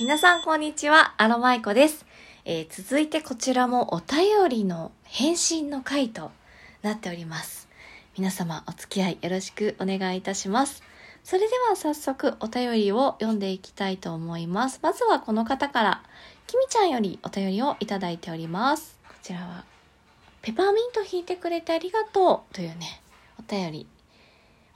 皆さんこんにちは、アロマイコです。えー続いてこちらもお便りの返信の回となっております。皆様お付き合いよろしくお願いいたします。それでは早速お便りを読んでいきたいと思います。まずはこの方から、きみちゃんよりお便りをいただいております。こちらは、ペパーミント引いてくれてありがとうというね、お便り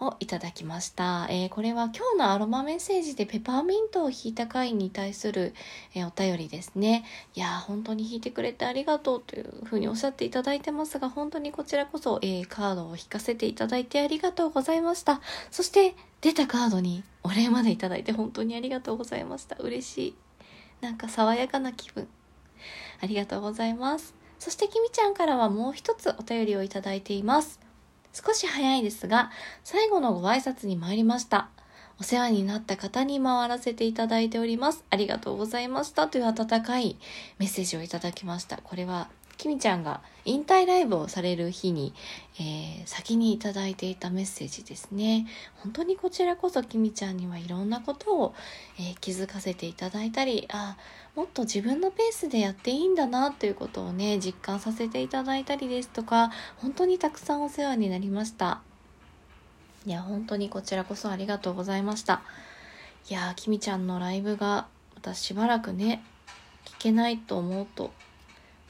をいただきました。えーこれは今日のアロマメッセージでペパーミントを引いた回に対する、えーお便りですね。いやー本当に引いてくれてありがとうというふうにおっしゃっていただいてますが、本当にこちらこそ、えーカードを引かせていただいてありがとうございました。そして出たカードにお礼までいただいて本当にありがとうございました。嬉しい。なんか爽やかな気分。ありがとうございます。そしてきみちゃんからはもう一つお便りをいただいています。少し早いですが、最後のご挨拶に参りました。お世話になった方に回らせていただいております。ありがとうございました。という温かいメッセージをいただきました。これは、きみちゃんが引退ライブをされる日に、えー先にいただいていたメッセージですね。本当にこちらこそきみちゃんにはいろんなことを、えー気づかせていただいたり、あもっと自分のペースでやっていいんだなということをね、実感させていただいたりですとか、本当にたくさんお世話になりました。いや、本当にこちらこそありがとうございました。いや、きみちゃんのライブが、またしばらくね、聞けないと思うと、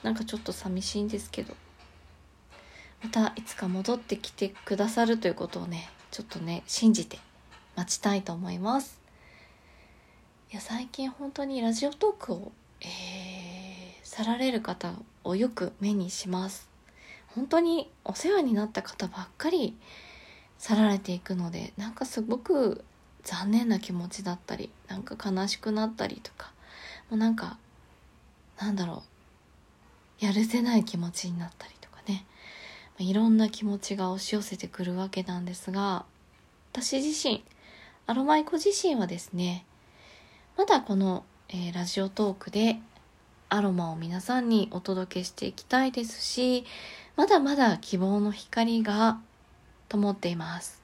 なんかちょっと寂しいんですけど、またいつか戻ってきてくださるということをね、ちょっとね、信じて待ちたいと思います。いや、最近本当にラジオトークを、えー、去られる方をよく目にします。本当にお世話になった方ばっかり去られていくのでなんかすごく残念な気持ちだったりなんか悲しくなったりとかもうなんかなんだろうやるせない気持ちになったりとかねいろんな気持ちが押し寄せてくるわけなんですが私自身アロマイコ自身はですねまだこの、えーラジオトークでアロマを皆さんにお届けしていきたいですしまだまだ希望の光が灯っています。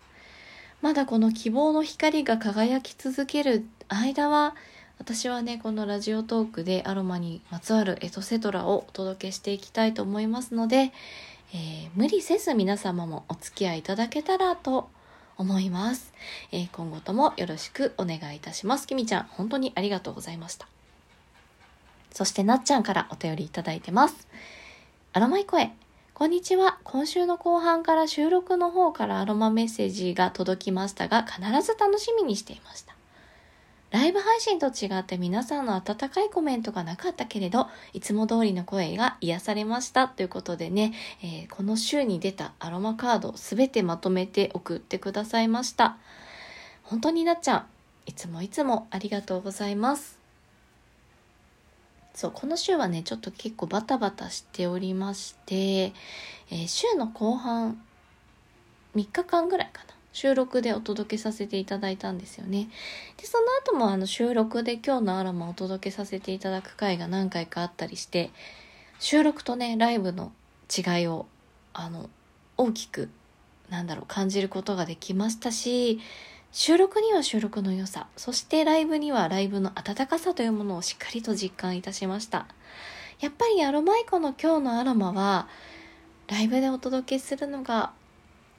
まだこの希望の光が輝き続ける間は、私はね、このラジオトークでアロマにまつわるエトセトラをお届けしていきたいと思いますので、えー無理せず皆様もお付き合いいただけたらと思います。えー今後ともよろしくお願いいたします。きみちゃん、本当にありがとうございました。そしてなっちゃんからお便りいただいてます。アロマイ声。こんにちは。今週の後半から収録の方からアロマメッセージが届きましたが、必ず楽しみにしていました。ライブ配信と違って皆さんの温かいコメントがなかったけれど、いつも通りの声が癒されました。ということでね、えーこの週に出たアロマカードすべてまとめて送ってくださいました。本当になっちゃん、いつもいつもありがとうございます。そう、この週はね、ちょっと結構バタバタしておりまして、えー週の後半、3日間ぐらいかな。収録でお届けさせていただいたんですよね。で、その後もあの収録で今日のアロマをお届けさせていただく回が何回かあったりして、収録とね、ライブの違いを、あの、大きく、なんだろう、感じることができましたし、収録には収録の良さ、そしてライブにはライブの温かさというものをしっかりと実感いたしました。やっぱりアロマイコの今日のアロマは、ライブでお届けするのが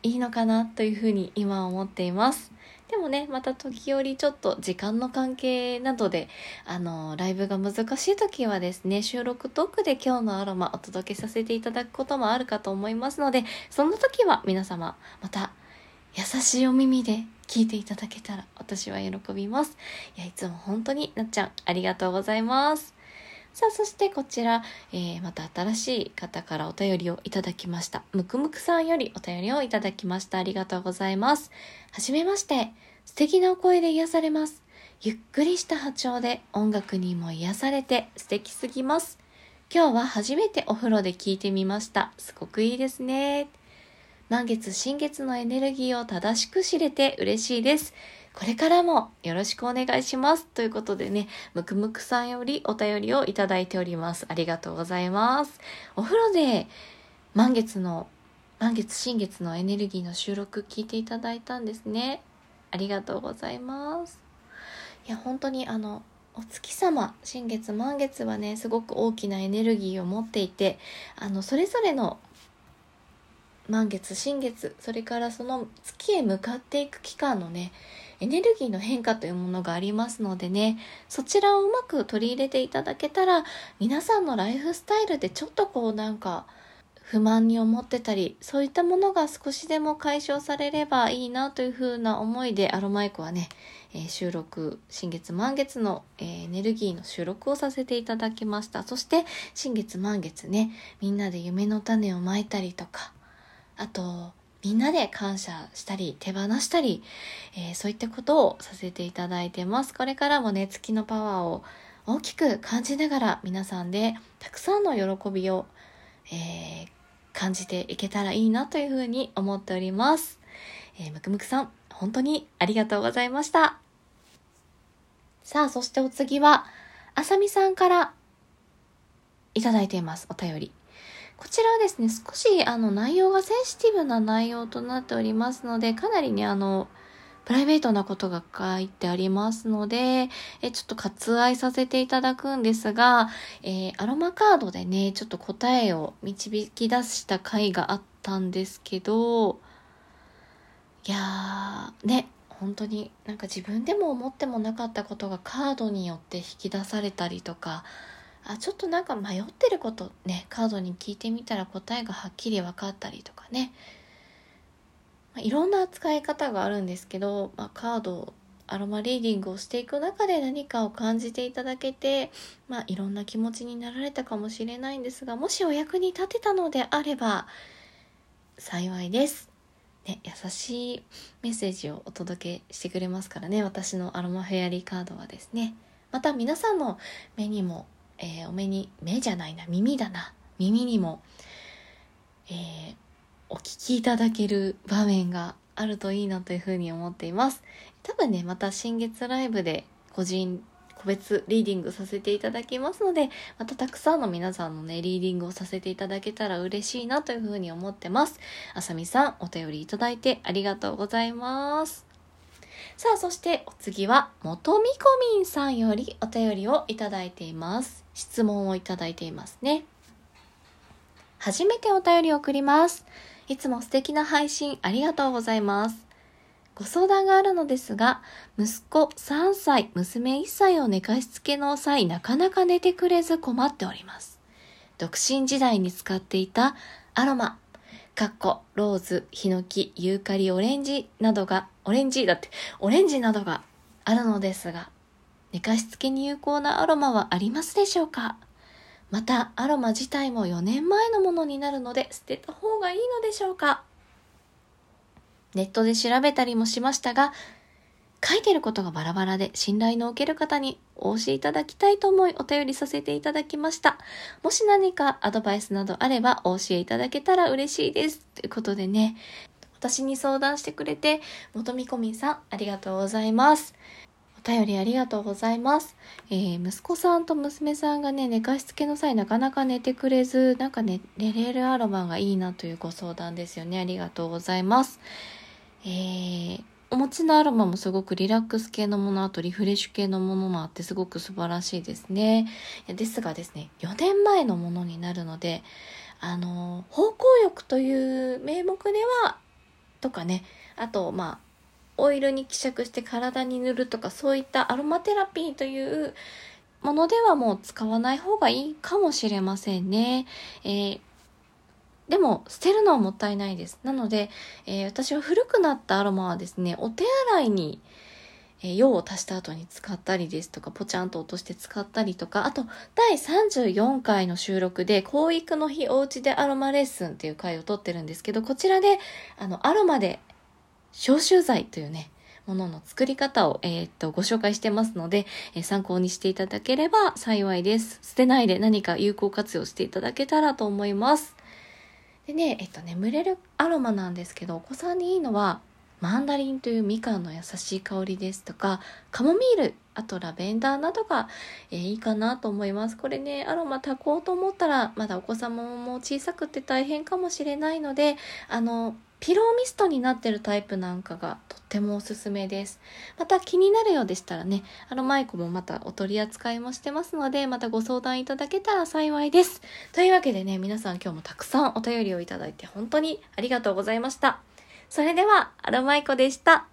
いいのかなというふうに今思っています。でもね、また時折ちょっと時間の関係などで、あの、ライブが難しい時はですね、収録トークで今日のアロマお届けさせていただくこともあるかと思いますので、その時は皆様、また優しいお耳で聞いていただけたら私は喜びます。いや、いつも本当になっちゃん、ありがとうございます。さあ、そしてこちら、えー、また新しい方からお便りをいただきました。むくむくさんよりお便りをいただきました。ありがとうございます。はじめまして。素敵なお声で癒されます。ゆっくりした波長で音楽にも癒されて素敵すぎます。今日は初めてお風呂で聞いてみました。すごくいいですね。満月、新月のエネルギーを正しく知れて嬉しいです。これからもよろしくお願いします。ということでね、むくむくさんよりお便りをいただいております。ありがとうございます。お風呂で満月の、満月、新月のエネルギーの収録聞いていただいたんですね。ありがとうございます。いや、本当にあの、お月様新月満月はねすごく大きなエネルギーを持っていてあのそれぞれの満月新月それからその月へ向かっていく期間のねエネルギーの変化というものがありますのでねそちらをうまく取り入れていただけたら皆さんのライフスタイルでちょっとこうなんか不満に思ってたりそういったものが少しでも解消されればいいなというふうな思いでアロマイコはね、えー、収録新月満月の、えー、エネルギーの収録をさせていただきました。そして新月満月ねみんなで夢の種をまいたりとかあとみんなで感謝したり手放したり、えー、そういったことをさせていただいてますこれからもね月のパワーを大きく感じながら皆さんでたくさんの喜びを、えー感じていけたらいいなというふうに思っております。えー、むくむくさん、本当にありがとうございました。さあ、そしてお次は、あさみさんからいただいています、お便り。こちらはですね、少しあの内容がセンシティブな内容となっておりますので、かなりね、あの、プライベートなことが書いてありますので、えちょっと割愛させていただくんですが、えー、アロマカードでね、ちょっと答えを導き出した回があったんですけど、いやー、ね、本当になんか自分でも思ってもなかったことがカードによって引き出されたりとか、あちょっとなんか迷ってることねカードに聞いてみたら答えがはっきり分かったりとかねまあ、いろんな使い方があるんですけど、まあ、カードアロマリーディングをしていく中で何かを感じていただけて、まあ、いろんな気持ちになられたかもしれないんですがもしお役に立てたのであれば幸いです。ね、優しいメッセージをお届けしてくれますからね私のアロマフェアリーカードはですねまた皆さんの目にも、えー、お目に目じゃないな耳だな耳にも、えー、お聞きいただける場面があるといいなというふうに思っています。多分ね、また新月ライブで個人個別リーディングさせていただきますので、またたくさんの皆さんのね、リーディングをさせていただけたら嬉しいなというふうに思ってます。あさみさん、お便りいただいてありがとうございます。さあ、そしてお次は、元みこみんさんよりお便りをいただいています。質問をいただいていますね。初めてお便りを送ります。いつも素敵な配信ありがとうございます。ご相談があるのですが、息子3歳、娘1歳を寝かしつけの際、なかなか寝てくれず困っております。独身時代に使っていたアロマ、かっこ、ローズ、ヒノキ、ユーカリ、オレンジなどが、オレンジだって、オレンジなどがあるのですが、寝かしつけに有効なアロマはありますでしょうか？またアロマ自体も4年前のものになるので捨てた方がいいのでしょうか？ネットで調べたりもしましたが書いてることがバラバラで信頼のおける方にお教えいただきたいと思いお便りさせていただきました。もし何かアドバイスなどあればお教えいただけたら嬉しいです。ということでね、私に相談してくれて、元見込みさんありがとうございます。お便りありがとうございます。えー、息子さんと娘さんがね、寝かしつけの際なかなか寝てくれず、なんかね、寝れるアロマがいいなというご相談ですよね。ありがとうございます。えー、お持ちのアロマもすごくリラックス系のもの、あとリフレッシュ系のものもあってすごく素晴らしいですね。ですがですね、4年前のものになるので、あの、方向浴という名目では、とかね、あと、まあ、オイルに希釈して体に塗るとかそういったアロマテラピーというものではもう使わない方がいいかもしれませんね。えー、でも捨てるのはもったいないです。なので、えー、私は古くなったアロマはですね、お手洗いにえ用を足した後に使ったりですとか、ポチャンと落として使ったりとか、あと、第34回の収録で、教育の日おうちでアロマレッスンっていう回を撮ってるんですけど、こちらで、あの、アロマで消臭剤というね、ものの作り方を、えー、っと、ご紹介してますので、えー、参考にしていただければ幸いです。捨てないで何か有効活用していただけたらと思います。でね、えっと、眠れるアロマなんですけど、お子さんにいいのは、マンダリンというみかんの優しい香りですとか、カモミール、あとラベンダーなどが、えー、いいかなと思います。これね、アロマ炊こうと思ったら、まだお子様も小さくて大変かもしれないので、あの、ピローミストになってるタイプなんかがとってもおすすめです。また気になるようでしたらね、あのマイクもまたお取り扱いもしてますので、またご相談いただけたら幸いです。というわけでね、皆さん今日もたくさんお便りをいただいて本当にありがとうございました。それでは、アロマイコでした。